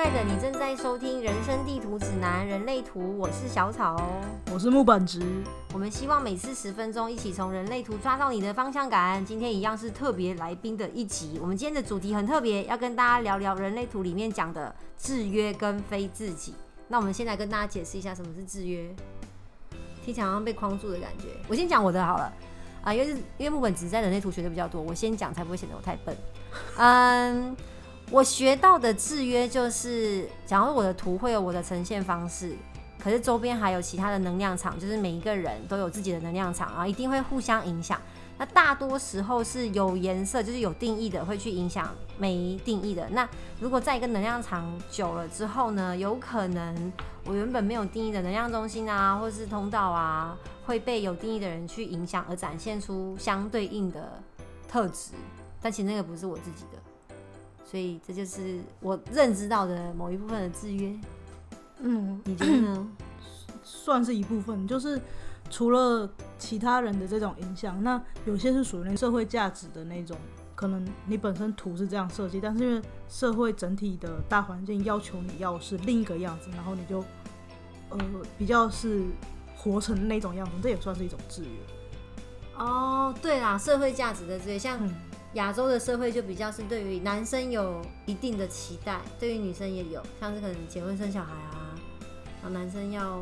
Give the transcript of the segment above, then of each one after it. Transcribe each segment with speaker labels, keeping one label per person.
Speaker 1: 爱的，你正在收听《人生地图指南：人类图》，我是小草哦。
Speaker 2: 我是木板直，
Speaker 1: 我们希望每次十分钟，一起从人类图抓到你的方向感。今天一样是特别来宾的一集，我们今天的主题很特别，要跟大家聊聊人类图里面讲的制约跟非自己。那我们先来跟大家解释一下什么是制约，听起来好像被框住的感觉。我先讲我的好了啊，因为因为木本直在人类图学的比较多，我先讲才不会显得我太笨。嗯，我学到的制约就是，假如我的图会有我的呈现方式，可是周边还有其他的能量场，就是每一个人都有自己的能量场，然后一定会互相影响。那大多时候是有颜色，就是有定义的，会去影响没定义的。那如果在一个能量场久了之后呢，有可能我原本没有定义的能量中心啊，或是通道啊，会被有定义的人去影响，而展现出相对应的特质。但其实那个不是我自己的，所以这就是我认知到的某一部分的制约。
Speaker 2: 嗯，
Speaker 1: 你觉得呢？
Speaker 2: 算是一部分，就是除了其他人的这种影响，那有些是属于那社会价值的那种，可能你本身图是这样设计，但是因为社会整体的大环境要求你要是另一个样子，然后你就呃比较是活成那种样子，这也算是一种制约。
Speaker 1: 哦，对啦，社会价值的制约，像
Speaker 2: 嗯
Speaker 1: 亚洲的社会就比较是对于男生有一定的期待，对于女生也有，像是可能结婚生小孩啊，然后男生要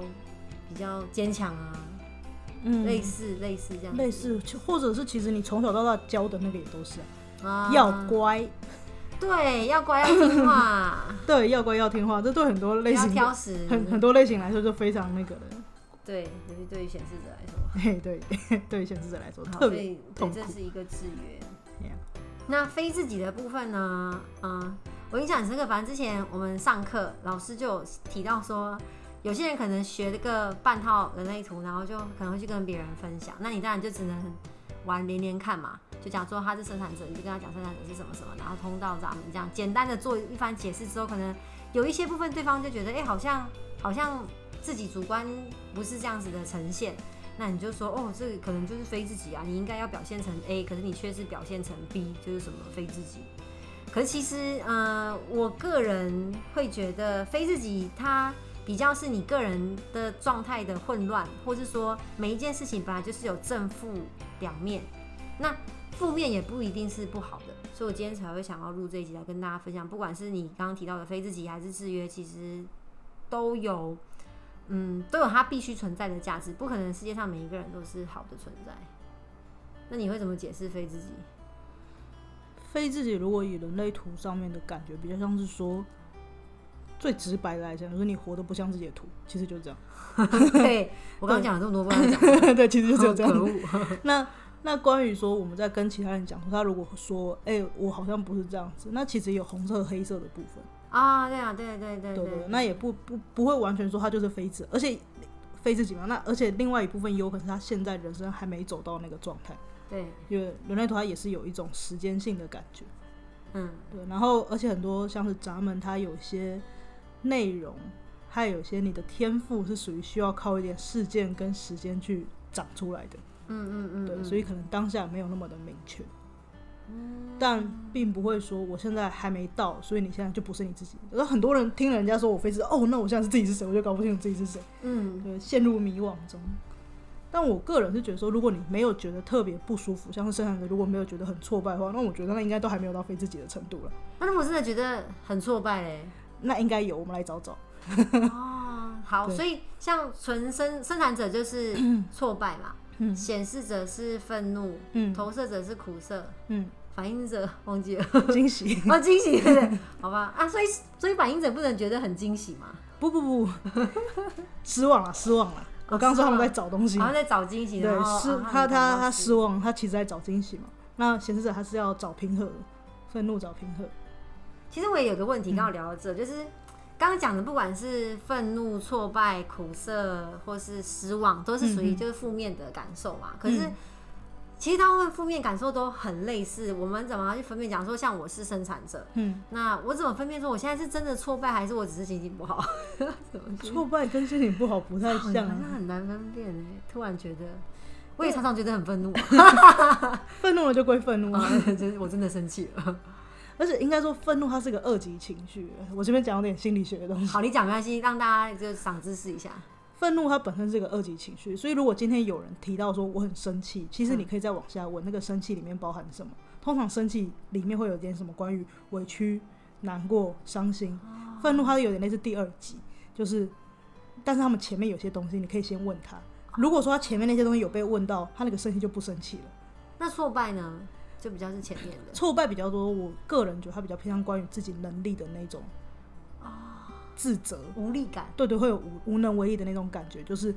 Speaker 1: 比较坚强啊，
Speaker 2: 嗯。
Speaker 1: 类似类似这样，
Speaker 2: 类似，或者是其实你从小到大教的那个也都是啊，
Speaker 1: 啊。
Speaker 2: 要乖，
Speaker 1: 对，要乖要听话，
Speaker 2: 对，要乖要听话，这对很多类型
Speaker 1: 挑食，
Speaker 2: 很很多类型来说就非常那个的。
Speaker 1: 对，尤其对于显示者来说。
Speaker 2: 嘿，对，对于显示者来说
Speaker 1: 好，
Speaker 2: 特别
Speaker 1: 对，
Speaker 2: 痛苦。
Speaker 1: 这是一个制约。那非自己的部分呢？嗯，我印象很深刻。反正之前我们上课，老师就有提到说，有些人可能学了个半套人类图，然后就可能会去跟别人分享。那你当然就只能玩连连看嘛，就讲说他是生产者，你就跟他讲生产者是什么什么，然后通道闸门这样简单的做一番解释之后，可能有一些部分对方就觉得，哎、好像好像自己主观不是这样子的呈现。那你就说哦，这个可能就是非自己啊，你应该要表现成 A，可是你却是表现成 B，就是什么非自己。可是其实，呃，我个人会觉得非自己它比较是你个人的状态的混乱，或是说每一件事情本来就是有正负两面，那负面也不一定是不好的。所以我今天才会想要录这一集来跟大家分享，不管是你刚刚提到的非自己还是制约，其实都有。嗯，都有它必须存在的价值，不可能世界上每一个人都是好的存在。那你会怎么解释非自己？
Speaker 2: 非自己如果以人类图上面的感觉，比较像是说，最直白的来讲，就是你活得不像自己的图，其实就是这样。
Speaker 1: 对我刚刚讲了这么多，不刚讲，
Speaker 2: 对，其实就只有这样
Speaker 1: 可
Speaker 2: 子。
Speaker 1: 恶。
Speaker 2: 那那关于说我们在跟其他人讲，他如果说，哎、我好像不是这样子，那其实有红色、黑色的部分。
Speaker 1: 啊，对啊，对对对
Speaker 2: 对对，那也不不不会完全说他就是非子，而且非自己嘛。那而且另外一部分也有可能是他现在人生还没走到那个状态，
Speaker 1: 对，
Speaker 2: 因为人类图它也是有一种时间性的感觉。
Speaker 1: 嗯，
Speaker 2: 对，然后而且很多像是闸门，它有些内容，还有些你的天赋是属于需要靠一点事件跟时间去长出来的。
Speaker 1: 嗯嗯嗯，
Speaker 2: 对，
Speaker 1: 嗯
Speaker 2: 所以可能当下没有那么的明确。但并不会说我现在还没到，所以你现在就不是你自己。有很多人听人家说我非是哦，那我现在是自己是谁，我就搞不清楚自己是谁，
Speaker 1: 嗯
Speaker 2: 对，陷入迷惘中。但我个人是觉得说，如果你没有觉得特别不舒服，像是生产者如果没有觉得很挫败的话，那我觉得那应该都还没有到非自己的程度了。
Speaker 1: 那如果真的觉得很挫败嘞？
Speaker 2: 那应该有，我们来找找。
Speaker 1: 哦，好，所以像纯生生产者就是 挫败嘛，
Speaker 2: 嗯
Speaker 1: 显示者是愤怒，
Speaker 2: 嗯
Speaker 1: 投射者是苦涩，
Speaker 2: 嗯，
Speaker 1: 反应者忘记了。
Speaker 2: 惊喜。
Speaker 1: 哦，惊喜，对对？好吧，啊，所以所以反应者不能觉得很惊喜嘛，
Speaker 2: 不不不，失望了，失望了。我刚刚说他们在找东西
Speaker 1: 然，后在找惊喜，然
Speaker 2: 对，失
Speaker 1: 啊
Speaker 2: 他他他
Speaker 1: 失
Speaker 2: 失望，他其实在找惊喜嘛。那显示者他是要找平和的，愤怒找平和。
Speaker 1: 其实我也有个问
Speaker 2: 嗯
Speaker 1: 题，刚好聊到这，就是刚刚讲的，不管是愤怒、挫败、苦涩，或是失望，都是属于就是负面的感受嘛。可是
Speaker 2: 嗯
Speaker 1: 其实大部分负面感受都很类似，我们怎么去分辨？讲说像我是生产者，
Speaker 2: 嗯，
Speaker 1: 那我怎么分辨说我现在是真的挫败，还是我只是心情不好？
Speaker 2: 挫败跟心情不好不太
Speaker 1: 好像
Speaker 2: 像啊。
Speaker 1: 很难分辨哎，突然觉得，我也常常觉得很愤怒，
Speaker 2: 愤怒了就归愤怒啊。
Speaker 1: 啊，真我真的生气了。
Speaker 2: 而且应该说愤怒它是个二级情绪。我这边讲有点心理学的东西。
Speaker 1: 好，你讲没关系，让大家就长知识一下。
Speaker 2: 愤怒它本身是个二级情绪，所以如果今天有人提到说我很生气，其实你可以再往下问，那个生气里面包含什么？通常生气里面会有点什么关于委屈、难过、伤心。愤怒它有点类似第二级，就是，但是他们前面有些东西你可以先问他。如果说他前面那些东西有被问到，他那个生气就不生气了。
Speaker 1: 那挫败呢，就比较是前面的。
Speaker 2: 挫败比较多，我个人觉得他比较偏向关于自己能力的那种自责。
Speaker 1: 无力感，
Speaker 2: 对对，会有无无能为力的那种感觉，就是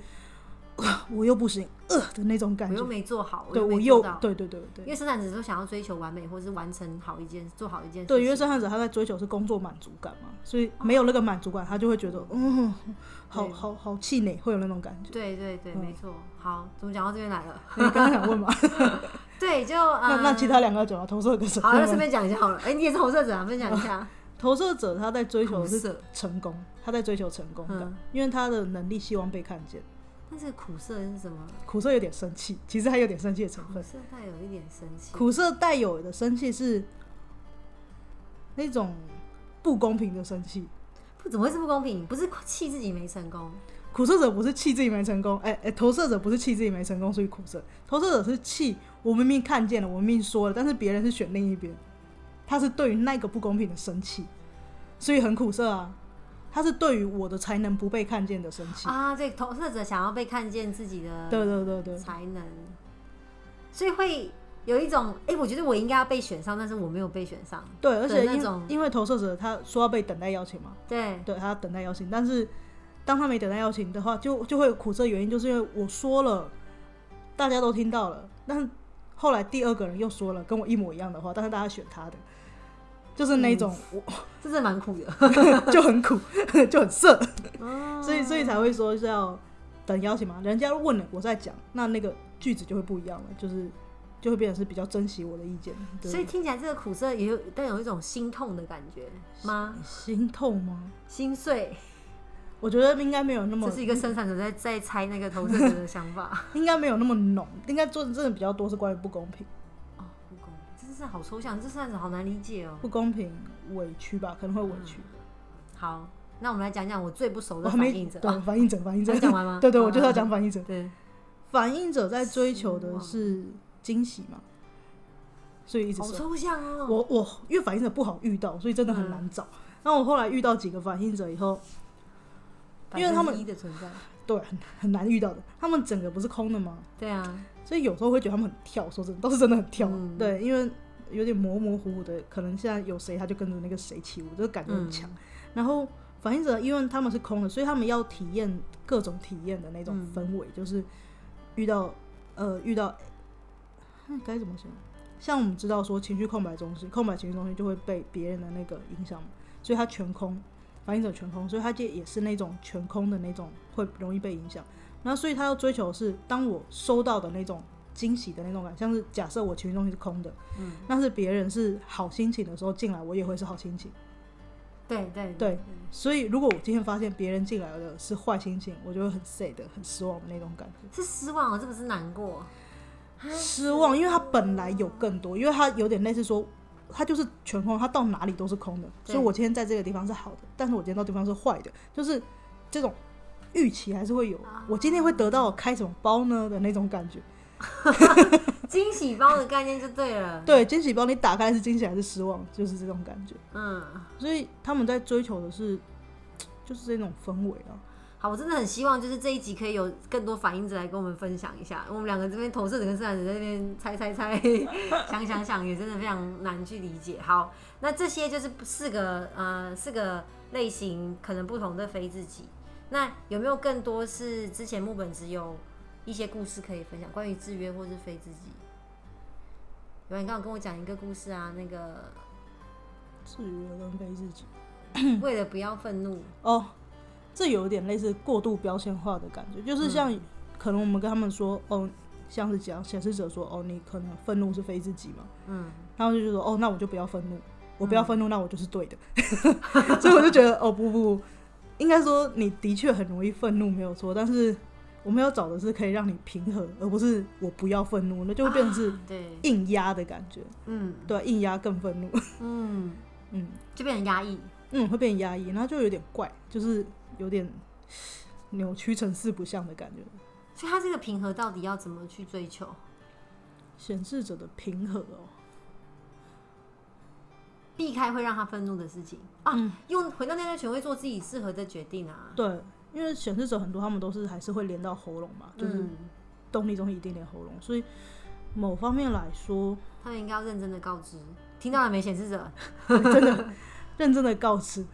Speaker 2: 啊 我又不行，呃的那种感觉
Speaker 1: 我又
Speaker 2: 觉。
Speaker 1: 没做好，
Speaker 2: 对，我又。对对对对
Speaker 1: 因为生产者都想要追求完美，或是完成好一件，做好一件事。
Speaker 2: 对，因为生产者他在追求是工作满足感嘛，所以没有那个满足感，他就会觉得嗯，好好好气馁，会有那种感觉。
Speaker 1: 对对对，
Speaker 2: 嗯
Speaker 1: 没错。好，怎么讲到这边来了？
Speaker 2: 你刚刚想问嘛？
Speaker 1: 对，就
Speaker 2: 那
Speaker 1: 呃，
Speaker 2: 那其他两个要讲吗？投射跟什么
Speaker 1: 好，那顺？便讲一下好了。哎，你也是投射者啊，分享一下。
Speaker 2: 投射者他在追求的是，成功，他在追求成功感
Speaker 1: 嗯，
Speaker 2: 因为他的能力希望被看见。
Speaker 1: 但是苦涩是什么？
Speaker 2: 苦涩有点生气，其实还有点生气的成分。
Speaker 1: 苦涩带有一点生气。
Speaker 2: 苦涩带有的生气是那种不公平的生气。
Speaker 1: 不怎么会是不公平？不是气自己没成功，
Speaker 2: 苦涩者不是气自己没成功，哎、哎、投射者不是气自己没成功，所以苦涩。投射者是气我明明看见了，我明明说了，但是别人是选另一边，他是对于那个不公平的生气，所以很苦涩啊。他是对于我的才能不被看见的生气。
Speaker 1: 啊，对，投射者想要被看见自己的
Speaker 2: 对对对对，
Speaker 1: 才能，所以会有一种，哎、我觉得我应该要被选上，但是我没有被选上。
Speaker 2: 对，而且因
Speaker 1: 那种
Speaker 2: 因为投射者他说要被等待邀请嘛，
Speaker 1: 对，
Speaker 2: 对他要等待邀请，但是当他没等待邀请的话，就就会有苦涩。原因就是因为我说了，大家都听到了，但是后来第二个人又说了跟我一模一样的话，但是大家选他的，就是那种、
Speaker 1: 这是蛮苦的。
Speaker 2: 就很苦，就很涩，
Speaker 1: 哦
Speaker 2: 所以所以才会说是要等邀请嘛。人家问了我再讲，那那个句子就会不一样了，就是就会变成是比较珍惜我的意见。对
Speaker 1: 所以听起来这个苦涩也有带有一种心痛的感觉吗？
Speaker 2: 心痛吗？
Speaker 1: 心碎，
Speaker 2: 我觉得应该没有那么
Speaker 1: 这是一个生产者在在猜那个投资者的想法。
Speaker 2: 应该没有那么浓，应该做的真的比较多是关于不公平。
Speaker 1: 哦，不公平，真是好抽象，这算是好难理解哦。
Speaker 2: 不公平、委屈吧，可能会委屈。
Speaker 1: 好，那我们来讲讲我最不熟的反应者。
Speaker 2: 对反应者，反应者
Speaker 1: 讲完吗
Speaker 2: 对对，我就是要讲反应者。
Speaker 1: 对，
Speaker 2: 反应者在追求的是惊喜嘛，所以一直
Speaker 1: 好
Speaker 2: 说，
Speaker 1: 抽象哦。
Speaker 2: 我我因为反应者不好遇到，所以真的很
Speaker 1: 嗯
Speaker 2: 难找。那我后来遇到几个反应者以后，因为他们
Speaker 1: 1%的存在，
Speaker 2: 对，很很难遇到的。他们整个不是空的吗？
Speaker 1: 对啊，
Speaker 2: 所以有时候会觉得他们很跳，说真的，都是真的很跳。
Speaker 1: 嗯
Speaker 2: 对，因为有点模模糊糊的，可能现在有谁他就跟着那个谁起舞，这个感觉很强。
Speaker 1: 嗯
Speaker 2: 然后反应者因为他们是空的，所以他们要体验各种体验的那种
Speaker 1: 嗯
Speaker 2: 氛围，就是遇到呃遇到，那该怎么形容？像我们知道说情绪空白中心，空白情绪中心就会被别人的那个影响，所以他全空，反应者全空，所以他就也是那种全空的那种会容易被影响。然后所以他要追求的是，当我收到的那种惊喜的那种感，像是假设我情绪中心是空的，
Speaker 1: 嗯，
Speaker 2: 那是别人是好心情的时候进来，我也会是好心情。
Speaker 1: 对对
Speaker 2: 对，所以如果我今天发现别人进来的是坏心情，我就会很 sad、很失望的那种感觉。
Speaker 1: 是失望啊，这不是难过。
Speaker 2: 失望，因为他本来有更多，因为他有点类似说，他就是全空，它到哪里都是空的。所以我今天在这个地方是好的，但是我今天到地方是坏的，就是这种预期还是会有。我今天会得到开什么包呢的那种感觉。
Speaker 1: 惊喜包的概念就对了。
Speaker 2: 对，惊喜包你打开是惊喜还是失望，就是这种感觉。
Speaker 1: 嗯，
Speaker 2: 所以他们在追求的是，就是这种氛围啊。
Speaker 1: 好，我真的很希望就是这一集可以有更多反应者来跟我们分享一下。我们两个这边投射者跟生产者在那边猜猜猜、想想想，也真的非常难去理解。好，那这些就是四个呃四个类型可能不同的非自己。那有没有更多是之前木本只有一些故事可以分享，关于制约或是非自己？有你刚刚跟我讲一个故事啊，那个
Speaker 2: 制约跟非自己。
Speaker 1: 为了不要愤怒，
Speaker 2: 哦，这有一点类似过度标签化的感觉，就是像、可能我们跟他们说，哦，像是讲显示者说，哦，你可能愤怒是非自己嘛，
Speaker 1: 嗯，
Speaker 2: 然后就说，哦，那我就不要愤怒，我不要愤怒，那我就是对的，所以我就觉得，哦，不不不，应该说你的确很容易愤怒没有错，但是我们要找的是可以让你平和，而不是我不要愤怒，那就会变成是硬压的感觉，
Speaker 1: 嗯。
Speaker 2: 对，硬压更愤怒，
Speaker 1: 嗯，
Speaker 2: 嗯。
Speaker 1: 就变成压抑。
Speaker 2: 嗯，会变压抑，然后就有点怪，就是有点扭曲成四不像的感觉。
Speaker 1: 所以他这个平和到底要怎么去追求？
Speaker 2: 显示者的平和哦，
Speaker 1: 避开会让他愤怒的事情啊，
Speaker 2: 嗯
Speaker 1: 用回到内在权威做自己适合的决定啊。
Speaker 2: 对，因为显示者很多他们都是还是会连到喉咙嘛，就是
Speaker 1: 嗯，
Speaker 2: 动力中心一定连喉咙，所以某方面来说，
Speaker 1: 他们应该要认真的告知，听到了没，显示者？
Speaker 2: 真的认真的告知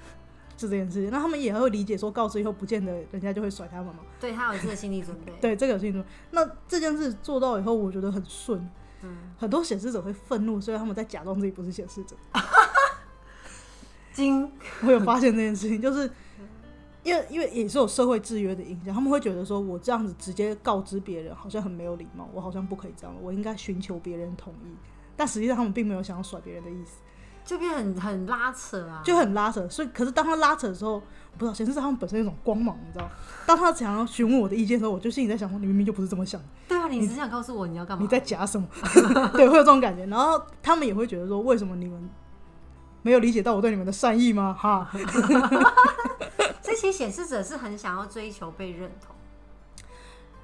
Speaker 2: 就这件事情，那他们也会理解说告知以后不见得人家就会甩他们嘛。
Speaker 1: 对他有这个心理准备。
Speaker 2: 对，这个有心理准备。那这件事做到以后，我觉得很顺。
Speaker 1: 嗯，
Speaker 2: 很多显示者会愤怒，所以他们在假装自己不是显示者。
Speaker 1: 金，
Speaker 2: 我有发现这件事情，就是因为因为也是有社会制约的影响，他们会觉得说我这样子直接告知别人好像很没有礼貌，我好像不可以这样，我应该寻求别人同意。但实际上他们并没有想要甩别人的意思，
Speaker 1: 就变很很拉扯啊。
Speaker 2: 就很拉扯。所以，可是当他拉扯的时候，我不知道显示者他们本身有一种光芒，你知道，当他想要询问我的意见的时候，我就心里在想说，你明明就不是这么想的。
Speaker 1: 对啊，你只想告诉我你要干嘛？
Speaker 2: 你在夹什么？对，会有这种感觉。然后他们也会觉得说，为什么你们没有理解到我对你们的善意吗？哈，
Speaker 1: 这些显示者是很想要追求被认同。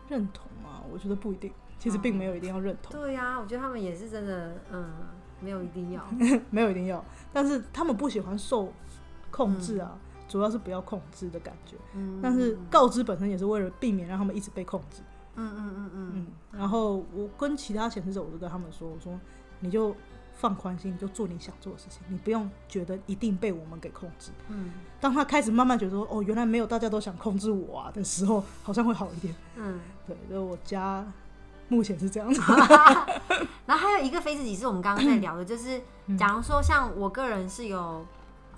Speaker 2: 认同吗？我觉得不一定，其实并没有一定要认同，
Speaker 1: 对呀、我觉得他们也是真的，嗯，没有一定要。
Speaker 2: 没有一定要，但是他们不喜欢受控制啊，主要是不要控制的感觉。
Speaker 1: 嗯，
Speaker 2: 但是告知本身也是为了避免让他们一直被控制。
Speaker 1: 嗯嗯嗯嗯，
Speaker 2: 嗯，然后我跟其他显示者，我都跟他们说，我说你就放宽心，你就做你想做的事情，你不用觉得一定被我们给控制。
Speaker 1: 嗯
Speaker 2: 当他开始慢慢觉得说，哦，原来没有大家都想控制我啊的时候，好像会好一点。
Speaker 1: 嗯。
Speaker 2: 对，就是我家目前是这样子。
Speaker 1: 然后还有一个非自己是我们刚刚在聊的，就是
Speaker 2: 嗯
Speaker 1: 假如说像我个人是有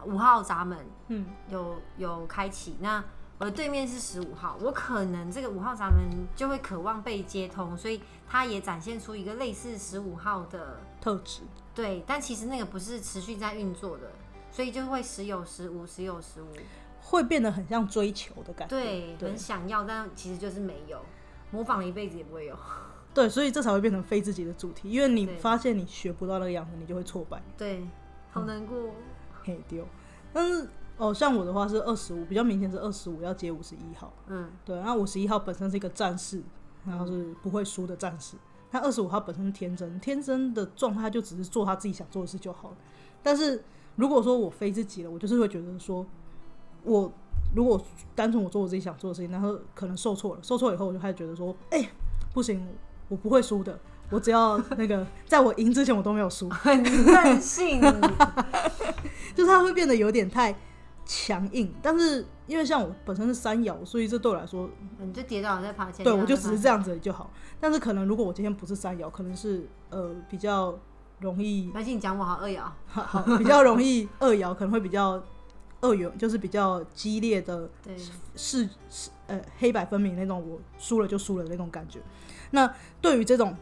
Speaker 1: 五号闸门
Speaker 2: 嗯
Speaker 1: 有有开启，那我的对面是十五号，我可能这个五号闸门就会渴望被接通，所以它也展现出一个类似十五号的
Speaker 2: 特质，
Speaker 1: 对，但其实那个不是持续在运作的，所以就会时有时无，时有时无。
Speaker 2: 会变得很像追求的感觉。
Speaker 1: 对，
Speaker 2: 对
Speaker 1: 很想要，但其实就是没有，模仿了一辈子也不会有。
Speaker 2: 对，所以这才会变成非自己的主题，因为你发现你学不到那个样子，你就会挫败，
Speaker 1: 对，好难过。
Speaker 2: 嘿丢。但是哦，像我的话是二十五，比较明显是二十五要接五十一号。
Speaker 1: 嗯
Speaker 2: 对，那五十一号本身是一个战士，然后是不会输的战士。那二十五号本身是天真，天真的状态就只是做他自己想做的事就好了。但是如果说我非自己了，我就是会觉得说，我如果单纯我做我自己想做的事情，然后可能受挫了，受挫以后我就开始觉得说，哎、不行，我不会输的，我只要那个在我赢之前我都没有输，
Speaker 1: 很任性。
Speaker 2: 就是它会变得有点太强硬。但是因为像我本身是三爻，所以这对我来说
Speaker 1: 你就跌倒了再爬起来。
Speaker 2: 对，我就只是这
Speaker 1: 样。
Speaker 2: 子就好。但是可能如果我今天不是三爻，可能是呃比较容易，
Speaker 1: 而且你讲我好二爻，
Speaker 2: 好好比较容易二爻，可能会比较二元，就是比较激烈的
Speaker 1: 对，
Speaker 2: 是是呃黑白分明那种，我输了就输了那种感觉。那对于这种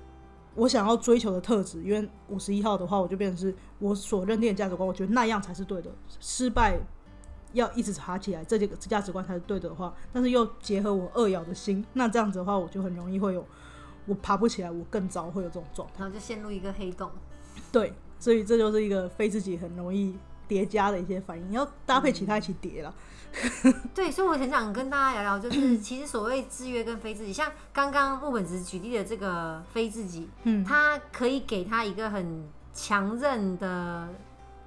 Speaker 2: 我想要追求的特质，因为五十一号的话，我就变成是我所认定的价值观，我觉得那样才是对的。失败要一直爬起来，这几个价值观才是对的话，但是又结合我二爻的心，那这样子的话，我就很容易会有我爬不起来，我更糟会有这种状态。
Speaker 1: 然后就陷入一个黑洞。
Speaker 2: 对，所以这就是一个非自己很容易叠加的一些反应，你要搭配其他一起叠了。
Speaker 1: 对，所以我很想跟大家聊聊，就是其实所谓制约跟非自己，像刚刚木本子举例的这个非自己，
Speaker 2: 嗯，
Speaker 1: 它可以给他一个很强韧的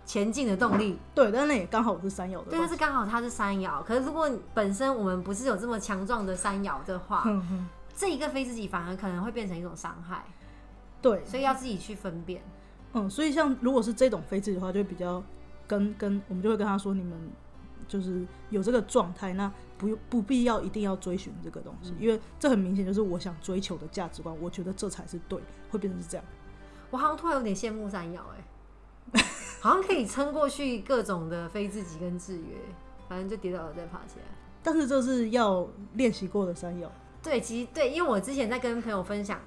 Speaker 1: 前进的动力。
Speaker 2: 对，但是那也刚好我是山摇的
Speaker 1: 对，但。是刚好它是山摇，可是如果本身我们不是有这么强壮的山摇的话，这一个非自己反而可能会变成一种伤害，
Speaker 2: 对，
Speaker 1: 所以要自己去分辨。
Speaker 2: 嗯，所以像如果是这种非自己的话，就比较跟跟我们就会跟他说，你们就是有这个状态，那不不必要一定要追寻这个东西，因为这很明显就是我想追求的价值观，我觉得这才是对，会变成是这样。
Speaker 1: 我好像突然有点羡慕三爻，哎，好像可以撑过去各种的非自己跟制约，反正就跌倒了再爬起来。
Speaker 2: 但是这是要练习过的山药，
Speaker 1: 对，其实对，因为我之前在跟朋友分享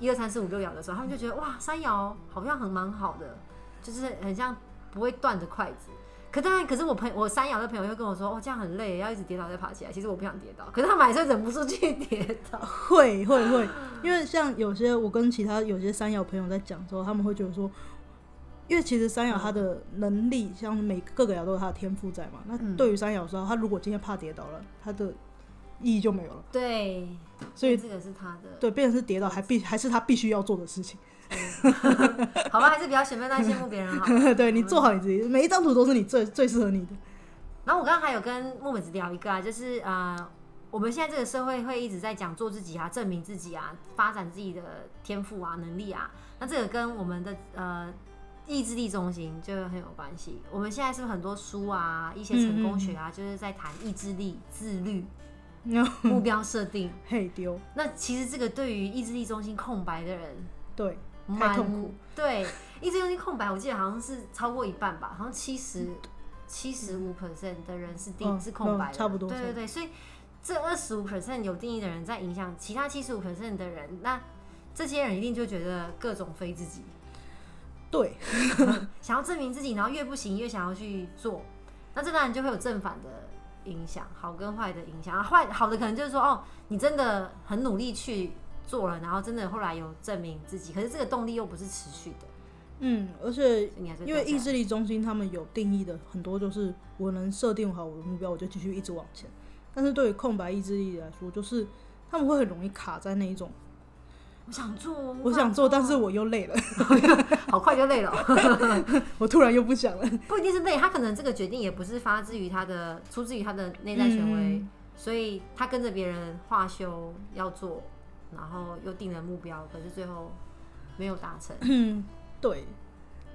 Speaker 1: 一二三四五六爻的时候，他们就觉得哇，山爻好像很蛮好的，就是很像不会断着筷子。可当然，可是我朋我山羊的朋友又跟我说，哦，这样很累，要一直跌倒再爬起来。其实我不想跌倒，可是他们还是忍不住去跌倒。
Speaker 2: 会会会，因为像有些我跟其他有些山羊朋友在讲之后，他们会觉得说，因为其实山羊它的能力，像每各个羊都有它的天赋在嘛。那
Speaker 1: 嗯
Speaker 2: 对于山羊说，他如果今天怕跌倒了，他的意义就没有了。
Speaker 1: 对，
Speaker 2: 所以
Speaker 1: 这个是他的，
Speaker 2: 对，变成是跌倒还必还是他必须要做的事情。
Speaker 1: 好吧，还是比较选不要羡慕别人好。
Speaker 2: 对你做好你自己，每一张图都是你最最适合你的。
Speaker 1: 然后我刚刚还有跟木本子聊一个啊，就是呃，我们现在这个社会会一直在讲做自己啊，证明自己啊，发展自己的天赋啊、能力啊。那这个跟我们的呃意志力中心就很有关系。我们现在是不是很多书啊，一些成功学啊，就是在谈意志力、自律、目标设定。
Speaker 2: 嘿丢，
Speaker 1: 那其实这个对于意志力中心空白的人，
Speaker 2: 对，太
Speaker 1: 蛮
Speaker 2: 痛苦。
Speaker 1: 对，意志力中心空白，我记得好像是超过一半吧，好像七十七十五 percent 的人是定、
Speaker 2: 嗯
Speaker 1: 是空白的、
Speaker 2: 嗯差不多
Speaker 1: 对对对，所以这二十五 percent 有定义的人在影响其他七十五 percent 的人，那这些人一定就觉得各种非自己，
Speaker 2: 对，
Speaker 1: 想要证明自己，然后越不行越想要去做，那这当然就会有正反的影响，好跟坏的影响。啊，坏好的可能就是说，哦，你真的很努力去做了，然后真的后来有证明自己，可是这个动力又不是持续的，
Speaker 2: 嗯，而且因为意志力中心他们有定义的很多，就是我能设定好我的目标，我就继续一直往前。但是对于空白意志力来说，就是他们会很容易卡在那一种，
Speaker 1: 我想做，
Speaker 2: 我想做，但是我又累了，
Speaker 1: 好快就累了，
Speaker 2: 我突然又不想了。
Speaker 1: 不一定是累，他可能这个决定也不是发自于他的，出自于他的内在权威，
Speaker 2: 嗯
Speaker 1: 所以他跟着别人化修要做，然后又定了目标，可是最后没有达成。
Speaker 2: 嗯，对，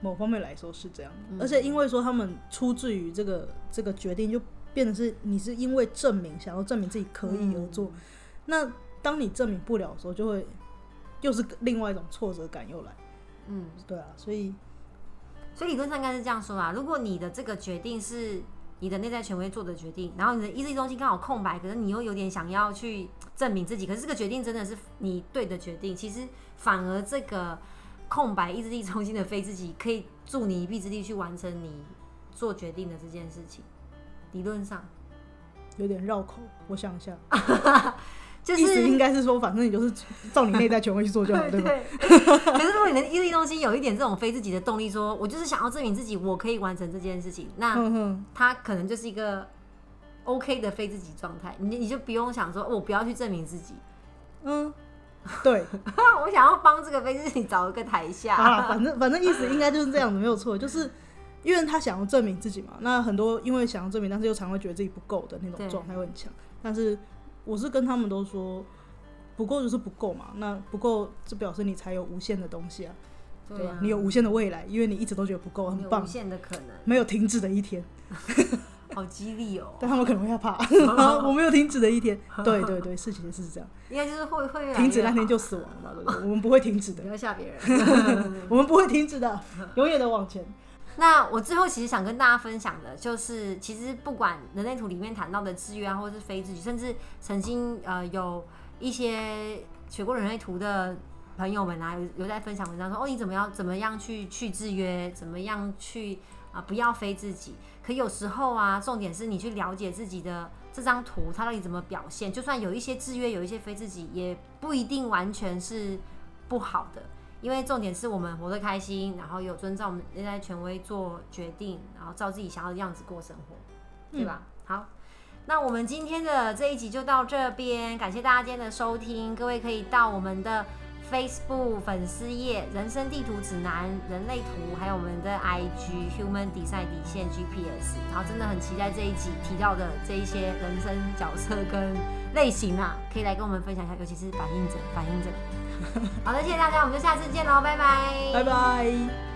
Speaker 2: 某方面来说是这样。
Speaker 1: 嗯
Speaker 2: 而且因为说他们出自于这个这个决定，就变得是你是因为证明想要证明自己可以而做。那当你证明不了的时候，就会又是另外一种挫折感又来。
Speaker 1: 嗯，
Speaker 2: 对啊，所以
Speaker 1: 所以理论上应该是这样说啦。如果你的这个决定是你的内在权威做的决定，然后你的意志力中心刚好空白，可是你又有点想要去证明自己，可是这个决定真的是你对的决定，其实反而这个空白意志力中心的非自己，可以助你一臂之力去完成你做决定的这件事情。理论上
Speaker 2: 有点绕口。我想一下，
Speaker 1: 就
Speaker 2: 意思应
Speaker 1: 是。
Speaker 2: 该是说，反正你就是照你内在权威去做就好，对吧？
Speaker 1: 可是如果你的意志力中心有一点这种非自己的动力说我就是想要证明自己，我可以完成这件事情，那他可能就是一个 OK 的非自己状态，你你就不用想说，哦我不要去证明自己，
Speaker 2: 嗯，对，
Speaker 1: 我想要帮这个非自己找一个台下。
Speaker 2: 啊，反正反正意思应该就是这样子，没有错，就是因为他想要证明自己嘛。那很多因为想要证明，但是又常会觉得自己不够的那
Speaker 1: 对
Speaker 2: 种状态会很强。但是我是跟他们都说，不够就是不够嘛，那不够就表示你才有无限的东西啊，对吧、
Speaker 1: 啊，
Speaker 2: 你有无限的未来，因为你一直都觉得不够，很棒
Speaker 1: 无，限的可能，
Speaker 2: 没有停止的一天。
Speaker 1: 好激励哦。
Speaker 2: 但他们可能会害怕，我没有停止的一天。对对对，事情是这样，
Speaker 1: 应该就是会会
Speaker 2: 停止那天就死亡了嘛，对不对？我们不会停止的
Speaker 1: 不，要吓别人。
Speaker 2: 我们不会停止的，永远的往前。
Speaker 1: 那我最后其实想跟大家分享的，就是其实不管人类图里面谈到的制约啊，或者是非制约，甚至曾经呃有一些学过人类图的朋友们啊，有有在分享文章说，哦，你怎么样怎么样去去制约，怎么样去啊、不要非自己。可有时候啊，重点是你去了解自己的这张图，它到底怎么表现。就算有一些制约，有一些非自己，也不一定完全是不好的。因为重点是我们活得开心，然后有遵照我们内在权威做决定，然后照自己想要的样子过生活，对吧？好，那我们今天的这一集就到这边，感谢大家今天的收听。各位可以到我们的 Facebook 粉丝页“人生地图指南”、“人类图”，还有我们的 IG “Human Design 底线 GPS”。然后真的很期待这一集提到的这一些人生角色跟类型啊，可以来跟我们分享一下，尤其是反应者，反应者。好的，谢谢大家，我们就下次见喽，拜拜，
Speaker 2: 拜拜。